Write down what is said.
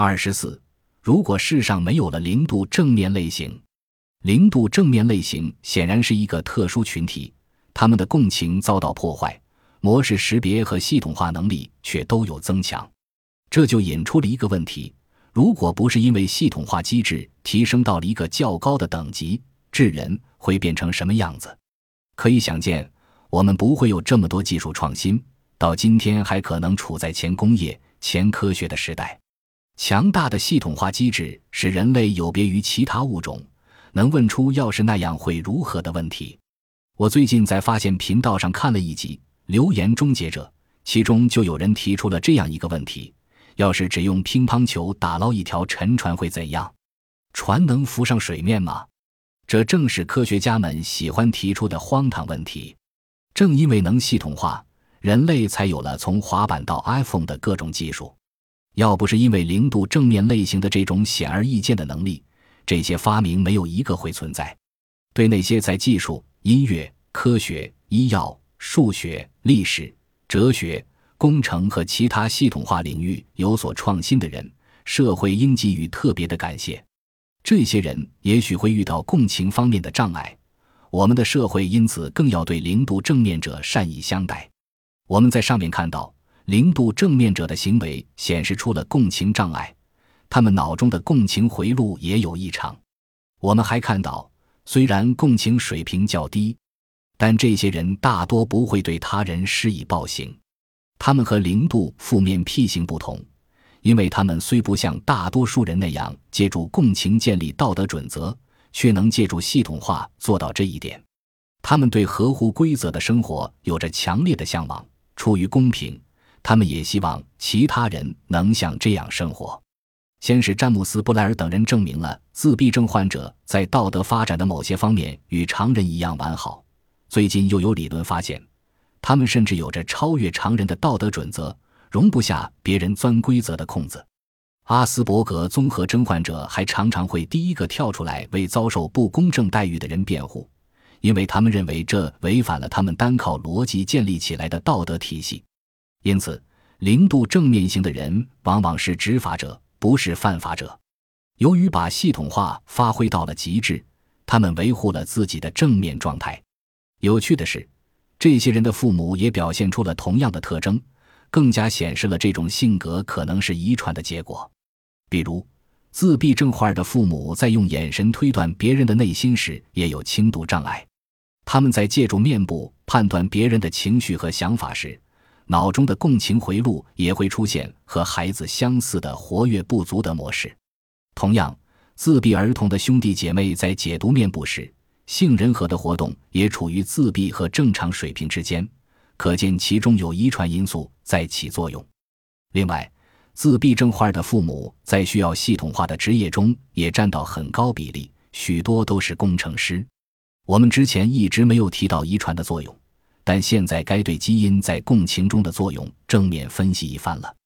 二十四，如果世上没有了零度正面类型，零度正面类型显然是一个特殊群体，他们的共情遭到破坏，模式识别和系统化能力却都有增强，这就引出了一个问题：如果不是因为系统化机制提升到了一个较高的等级，智人会变成什么样子？可以想见，我们不会有这么多技术创新，到今天还可能处在前工业、前科学的时代。强大的系统化机制使人类有别于其他物种。能问出要是那样会如何的问题。我最近在发现频道上看了一集《留言终结者》，其中就有人提出了这样一个问题：要是只用乒乓球打捞一条沉船会怎样？船能浮上水面吗？这正是科学家们喜欢提出的荒唐问题。正因为能系统化，人类才有了从滑板到 iPhone 的各种技术。要不是因为零度正面类型的这种显而易见的能力，这些发明没有一个会存在。对那些在技术、音乐、科学、医药、数学、历史、哲学、工程和其他系统化领域有所创新的人，社会应给予特别的感谢。这些人也许会遇到共情方面的障碍，我们的社会因此更要对零度正面者善意相待。我们在上面看到，零度正面者的行为显示出了共情障碍。他们脑中的共情回路也有异常。我们还看到，虽然共情水平较低，但这些人大多不会对他人施以暴行。他们和零度负面 P 型不同，因为他们虽不像大多数人那样借助共情建立道德准则，却能借助系统化做到这一点。他们对合乎规则的生活有着强烈的向往。出于公平，他们也希望其他人能像这样生活。先是詹姆斯·布莱尔等人证明了自闭症患者在道德发展的某些方面与常人一样完好。最近又有理论发现，他们甚至有着超越常人的道德准则，容不下别人钻规则的空子。阿斯伯格综合征患者还常常会第一个跳出来为遭受不公正待遇的人辩护，因为他们认为这违反了他们单靠逻辑建立起来的道德体系。因此，零度正面型的人往往是执法者。不是犯法者，由于把系统化发挥到了极致，他们维护了自己的正面状态。有趣的是，这些人的父母也表现出了同样的特征，更加显示了这种性格可能是遗传的结果。比如，自闭症患儿的父母在用眼神推断别人的内心时也有轻度障碍；他们在借助面部判断别人的情绪和想法时。脑中的共情回路也会出现和孩子相似的活跃不足的模式。同样，自闭儿童的兄弟姐妹在解读面部时，杏仁核的活动也处于自闭和正常水平之间，可见其中有遗传因素在起作用。另外，自闭症患儿的父母在需要系统化的职业中也占到很高比例，许多都是工程师。我们之前一直没有提到遗传的作用。但现在该对基因在共情中的作用正面分析一番了。